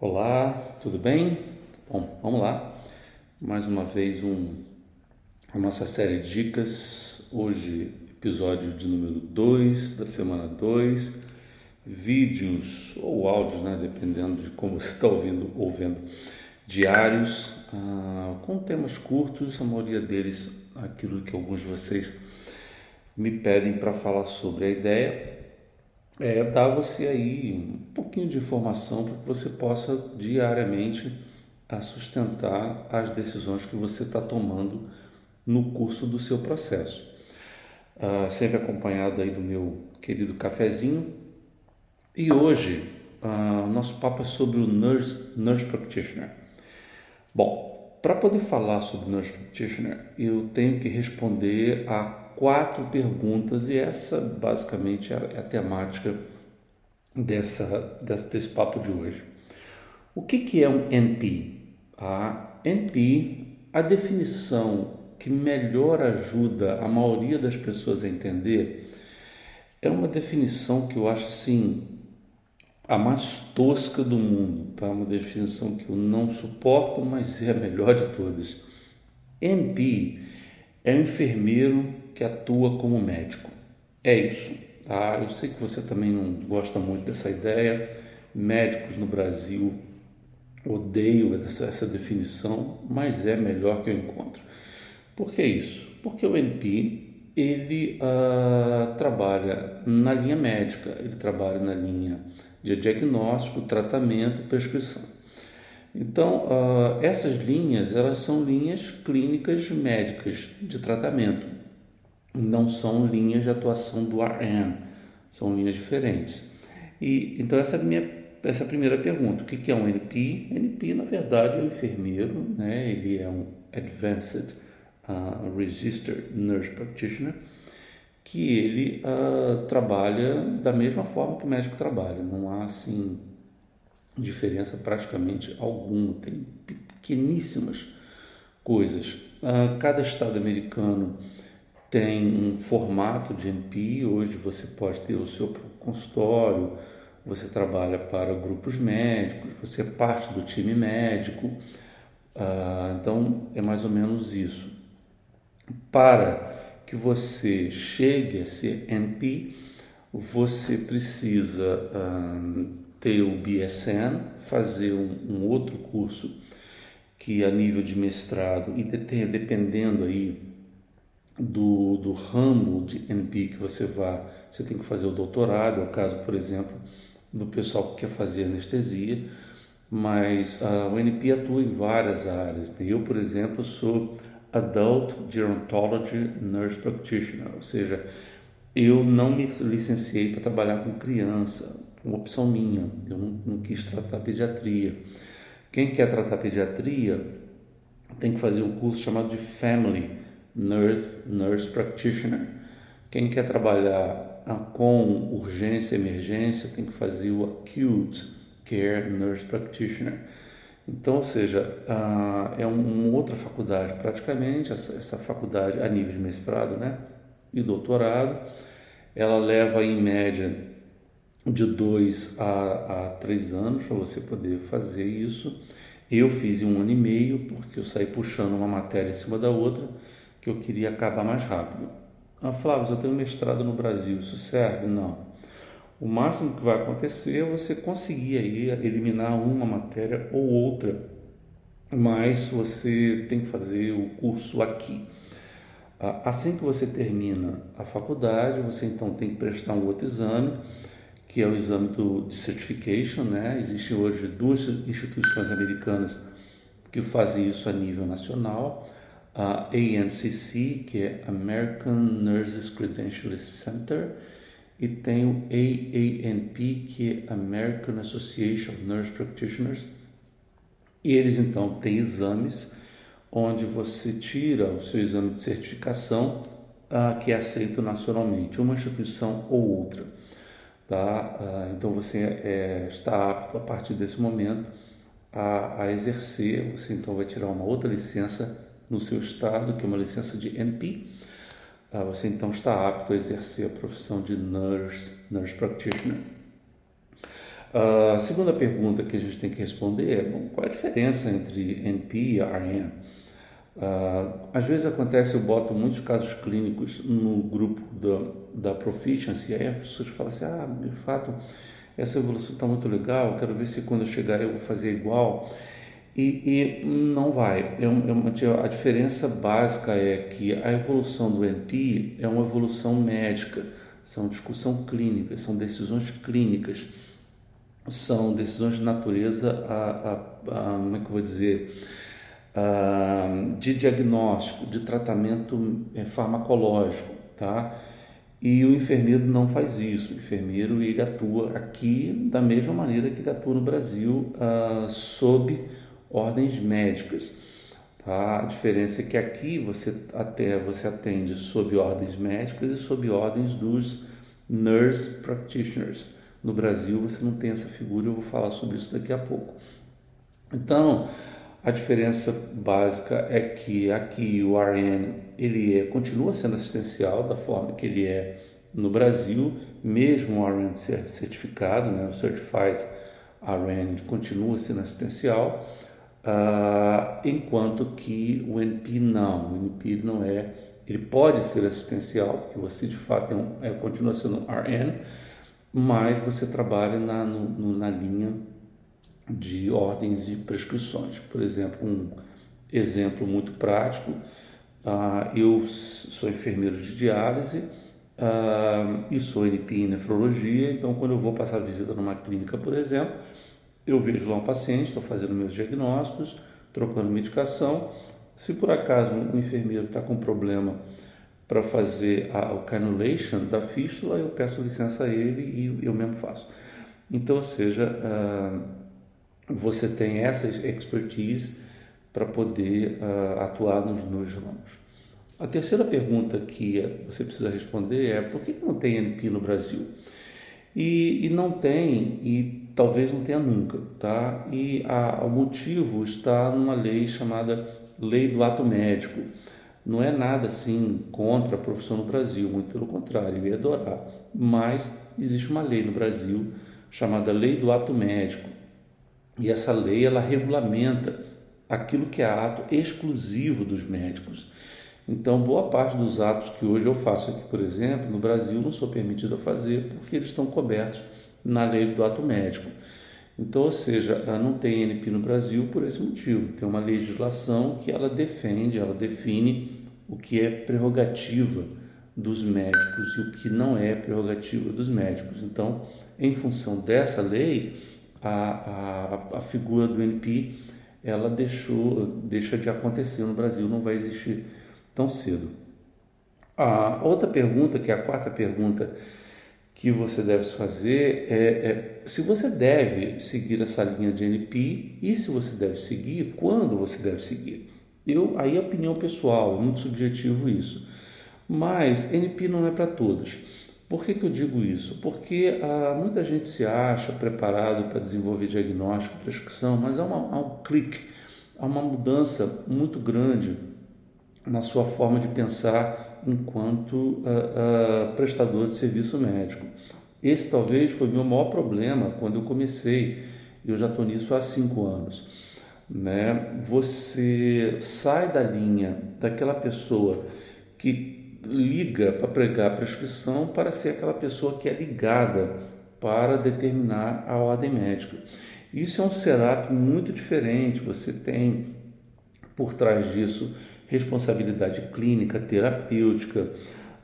Olá, tudo bem? Bom, vamos lá. Mais uma vez um, a nossa série de dicas. Hoje, episódio de número 2 da semana 2. Vídeos ou áudios, né? Dependendo de como você está ouvindo ou vendo. Diários, ah, com temas curtos, a maioria deles aquilo que alguns de vocês me pedem para falar sobre a ideia é dar você aí um pouquinho de informação para que você possa diariamente a sustentar as decisões que você está tomando no curso do seu processo. Uh, sempre acompanhado aí do meu querido cafezinho. E hoje uh, o nosso papo é sobre o Nurse, nurse Practitioner. Bom, para poder falar sobre Nurse Practitioner, eu tenho que responder a quatro perguntas e essa basicamente é a temática dessa, desse papo de hoje. O que, que é um NP? A NP, a definição que melhor ajuda a maioria das pessoas a entender, é uma definição que eu acho assim a mais tosca do mundo, tá? Uma definição que eu não suporto, mas é a melhor de todas. NP é enfermeiro que atua como médico. É isso. Tá? Eu sei que você também não gosta muito dessa ideia. Médicos no Brasil odeiam essa, essa definição, mas é melhor que eu encontro. Por que isso? Porque o NP ele uh, trabalha na linha médica, ele trabalha na linha de diagnóstico, tratamento, prescrição. Então, uh, essas linhas elas são linhas clínicas médicas de tratamento não são linhas de atuação do RM, são linhas diferentes. E então essa é a minha essa é primeira pergunta. O que é um NP? NP, na verdade, é um enfermeiro, né? ele é um Advanced uh, Registered Nurse Practitioner, que ele uh, trabalha da mesma forma que o médico trabalha. Não há, assim, diferença praticamente alguma. Tem pequeníssimas coisas. Uh, cada estado americano tem um formato de NP. Hoje você pode ter o seu consultório, você trabalha para grupos médicos, você é parte do time médico. Ah, então é mais ou menos isso. Para que você chegue a ser NP, você precisa ah, ter o BSN, fazer um, um, outro curso que a nível de mestrado e dependendo aí do, do ramo de NP que você vá, você tem que fazer o doutorado, é o caso, por exemplo, do pessoal que quer fazer anestesia, mas uh, o NP atua em várias áreas. Eu, por exemplo, sou Adult Gerontology Nurse Practitioner, ou seja, eu não me licenciei para trabalhar com criança, uma opção minha, eu não, não quis tratar pediatria. Quem quer tratar pediatria tem que fazer um curso chamado de Family Nurse, nurse Practitioner. Quem quer trabalhar ah, com urgência emergência tem que fazer o Acute Care Nurse Practitioner. Então, ou seja, ah, é uma outra faculdade praticamente, essa faculdade a nível de mestrado né, e doutorado, ela leva em média de dois a, a três anos para você poder fazer isso. Eu fiz em um ano e meio, porque eu saí puxando uma matéria em cima da outra que eu queria acabar mais rápido. Ah, Flávio, eu tenho mestrado no Brasil, isso serve? Não. O máximo que vai acontecer é você conseguir aí eliminar uma matéria ou outra, mas você tem que fazer o curso aqui. Ah, assim que você termina a faculdade, você então tem que prestar um outro exame, que é o exame do, de certification, né? Existem hoje duas instituições americanas que fazem isso a nível nacional a ANCC, que é American Nurses Credentialist Center, e tem o AANP, que é American Association of Nurse Practitioners. E eles então têm exames onde você tira o seu exame de certificação uh, que é aceito nacionalmente, uma instituição ou outra. Tá? Uh, então você é, está apto a partir desse momento a, a exercer, você então vai tirar uma outra licença no seu estado, que é uma licença de NP, ah, você então está apto a exercer a profissão de nurse, nurse practitioner. A segunda pergunta que a gente tem que responder é bom, qual é a diferença entre NP e RN? Uh, às vezes acontece, eu boto muitos casos clínicos no grupo da, da Proficiency, aí as pessoas falam assim, ah, de fato, essa evolução está muito legal, quero ver se quando eu chegar eu vou fazer igual. E, e não vai. É, uma, a diferença básica é que a evolução do NP é uma evolução médica, são discussão clínica, são decisões clínicas, são decisões de natureza, a, a, a como é que eu vou dizer, de diagnóstico, de tratamento é, farmacológico, tá? E o enfermeiro não faz isso. O enfermeiro ele atua aqui da mesma maneira que ele atua no Brasil, uh, sob ordens médicas. Tá? A diferença é que aqui você até você atende sob ordens médicas e sob ordens dos nurse practitioners. No Brasil você não tem essa figura, eu vou falar sobre isso daqui a pouco. Então, a diferença básica é que aqui o RN ele é, continua sendo assistencial da forma que ele é no Brasil, mesmo o RN ser certificado, né, o Certified RN continua sendo assistencial, uh, enquanto que o NP não, o NP não é, ele pode ser assistencial, porque você de fato é um, é, continua sendo RN, mas você trabalha na, no, na linha de ordens e prescrições. Por exemplo, um exemplo muito prático, uh, eu sou enfermeiro de diálise uh, e sou NP em nefrologia, então quando eu vou passar visita numa clínica, por exemplo, eu vejo lá um paciente, estou fazendo meus diagnósticos, trocando medicação, se por acaso um enfermeiro está com problema para fazer a, o cannulation da fístula, eu peço licença a ele e eu mesmo faço. Então, ou seja, uh, você tem essa expertise para poder uh, atuar nos, nos ramos. A terceira pergunta que você precisa responder é por que não tem NP no Brasil? E, e não tem, e talvez não tenha nunca, tá? E a, o motivo está numa lei chamada Lei do Ato Médico. Não é nada assim contra a profissão no Brasil, muito pelo contrário, eu ia adorar. Mas existe uma lei no Brasil chamada Lei do Ato Médico, e essa lei ela regulamenta aquilo que é ato exclusivo dos médicos. Então, boa parte dos atos que hoje eu faço aqui, por exemplo, no Brasil não sou permitido a fazer porque eles estão cobertos na lei do ato médico. Então, ou seja, não tem NP no Brasil por esse motivo. Tem uma legislação que ela defende, ela define o que é prerrogativa dos médicos e o que não é prerrogativa dos médicos. Então, em função dessa lei, a, a, a figura do NP ela deixou, deixa de acontecer no Brasil, não vai existir tão cedo. A outra pergunta, que é a quarta pergunta que você deve fazer, é, é se você deve seguir essa linha de NP e se você deve seguir, quando você deve seguir. Eu, aí é opinião pessoal, é muito subjetivo isso. Mas NP não é para todos. Por que, que eu digo isso? Porque ah, muita gente se acha preparado para desenvolver diagnóstico prescrição, mas há, uma, há um clique, há uma mudança muito grande na sua forma de pensar enquanto ah, ah, prestador de serviço médico. Esse talvez foi o meu maior problema quando eu comecei, eu já estou nisso há cinco anos. Né? Você sai da linha daquela pessoa que liga para pregar a prescrição para ser aquela pessoa que é ligada para determinar a ordem médica. Isso é um setup muito diferente, você tem por trás disso responsabilidade clínica, terapêutica,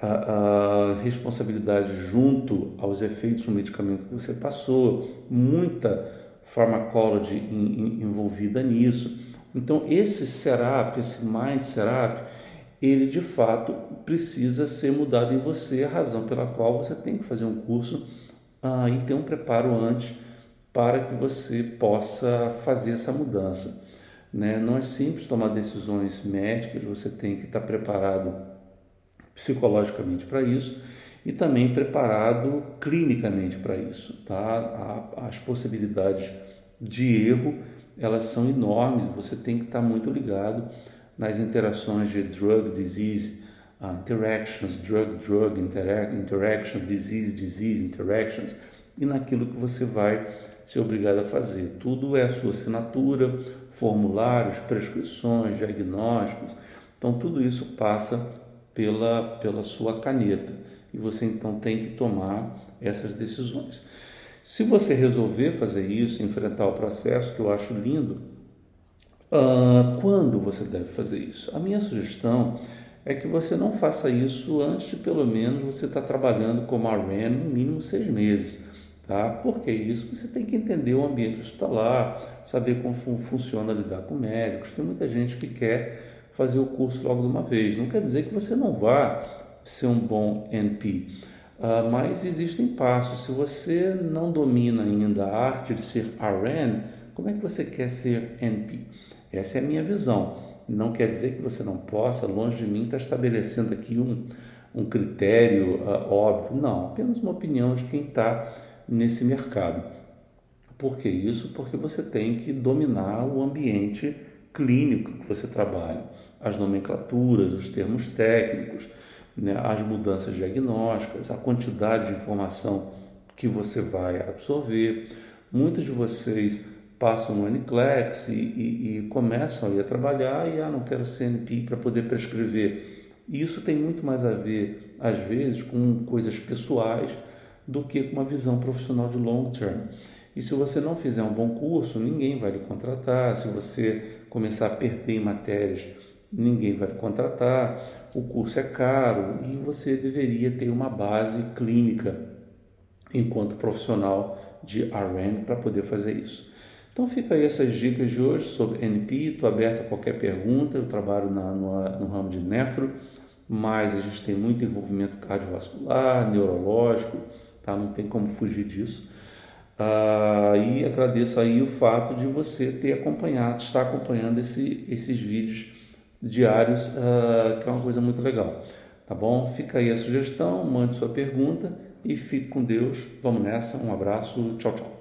a, a responsabilidade junto aos efeitos do medicamento que você passou, muita farmacology envolvida nisso. Então, esse setup, esse mind setup, ele de fato precisa ser mudado em você, a razão pela qual você tem que fazer um curso ah, e ter um preparo antes para que você possa fazer essa mudança. Né? Não é simples tomar decisões médicas, você tem que estar preparado psicologicamente para isso e também preparado clinicamente para isso. Tá? As possibilidades de erro elas são enormes, você tem que estar muito ligado nas interações de drug disease uh, interactions, drug drug interac interactions, disease disease interactions e naquilo que você vai ser obrigado a fazer. Tudo é a sua assinatura, formulários, prescrições, diagnósticos. Então, tudo isso passa pela, pela sua caneta e você então tem que tomar essas decisões. Se você resolver fazer isso, enfrentar o processo, que eu acho lindo, uh, quando você deve fazer isso? A minha sugestão é que você não faça isso antes de pelo menos você estar tá trabalhando como RN no mínimo seis meses. Tá? Por que isso? Você tem que entender o ambiente hospitalar, saber como funciona lidar com médicos. Tem muita gente que quer fazer o curso logo de uma vez. Não quer dizer que você não vá ser um bom NP. Uh, mas existem passos. Se você não domina ainda a arte de ser RN, como é que você quer ser NP? Essa é a minha visão. Não quer dizer que você não possa, longe de mim, estar estabelecendo aqui um, um critério uh, óbvio. Não, apenas uma opinião de quem está nesse mercado. Por que isso? Porque você tem que dominar o ambiente clínico que você trabalha, as nomenclaturas, os termos técnicos né, as mudanças diagnósticas, a quantidade de informação que você vai absorver. Muitos de vocês passam no NCLEX e, e, e começam a trabalhar e ah, não quero CNP para poder prescrever. Isso tem muito mais a ver, às vezes, com coisas pessoais do que com uma visão profissional de long term. E se você não fizer um bom curso, ninguém vai lhe contratar. Se você começar a perder em matérias ninguém vai contratar, o curso é caro e você deveria ter uma base clínica enquanto profissional de RN para poder fazer isso. Então fica aí essas dicas de hoje sobre NP, estou aberto a qualquer pergunta, eu trabalho na, no, no ramo de nefro, mas a gente tem muito envolvimento cardiovascular, neurológico, tá? não tem como fugir disso. Ah, e agradeço aí o fato de você ter acompanhado, estar acompanhando esse, esses vídeos diários, uh, que é uma coisa muito legal. Tá bom? Fica aí a sugestão, mande sua pergunta e fique com Deus. Vamos nessa. Um abraço. Tchau, tchau.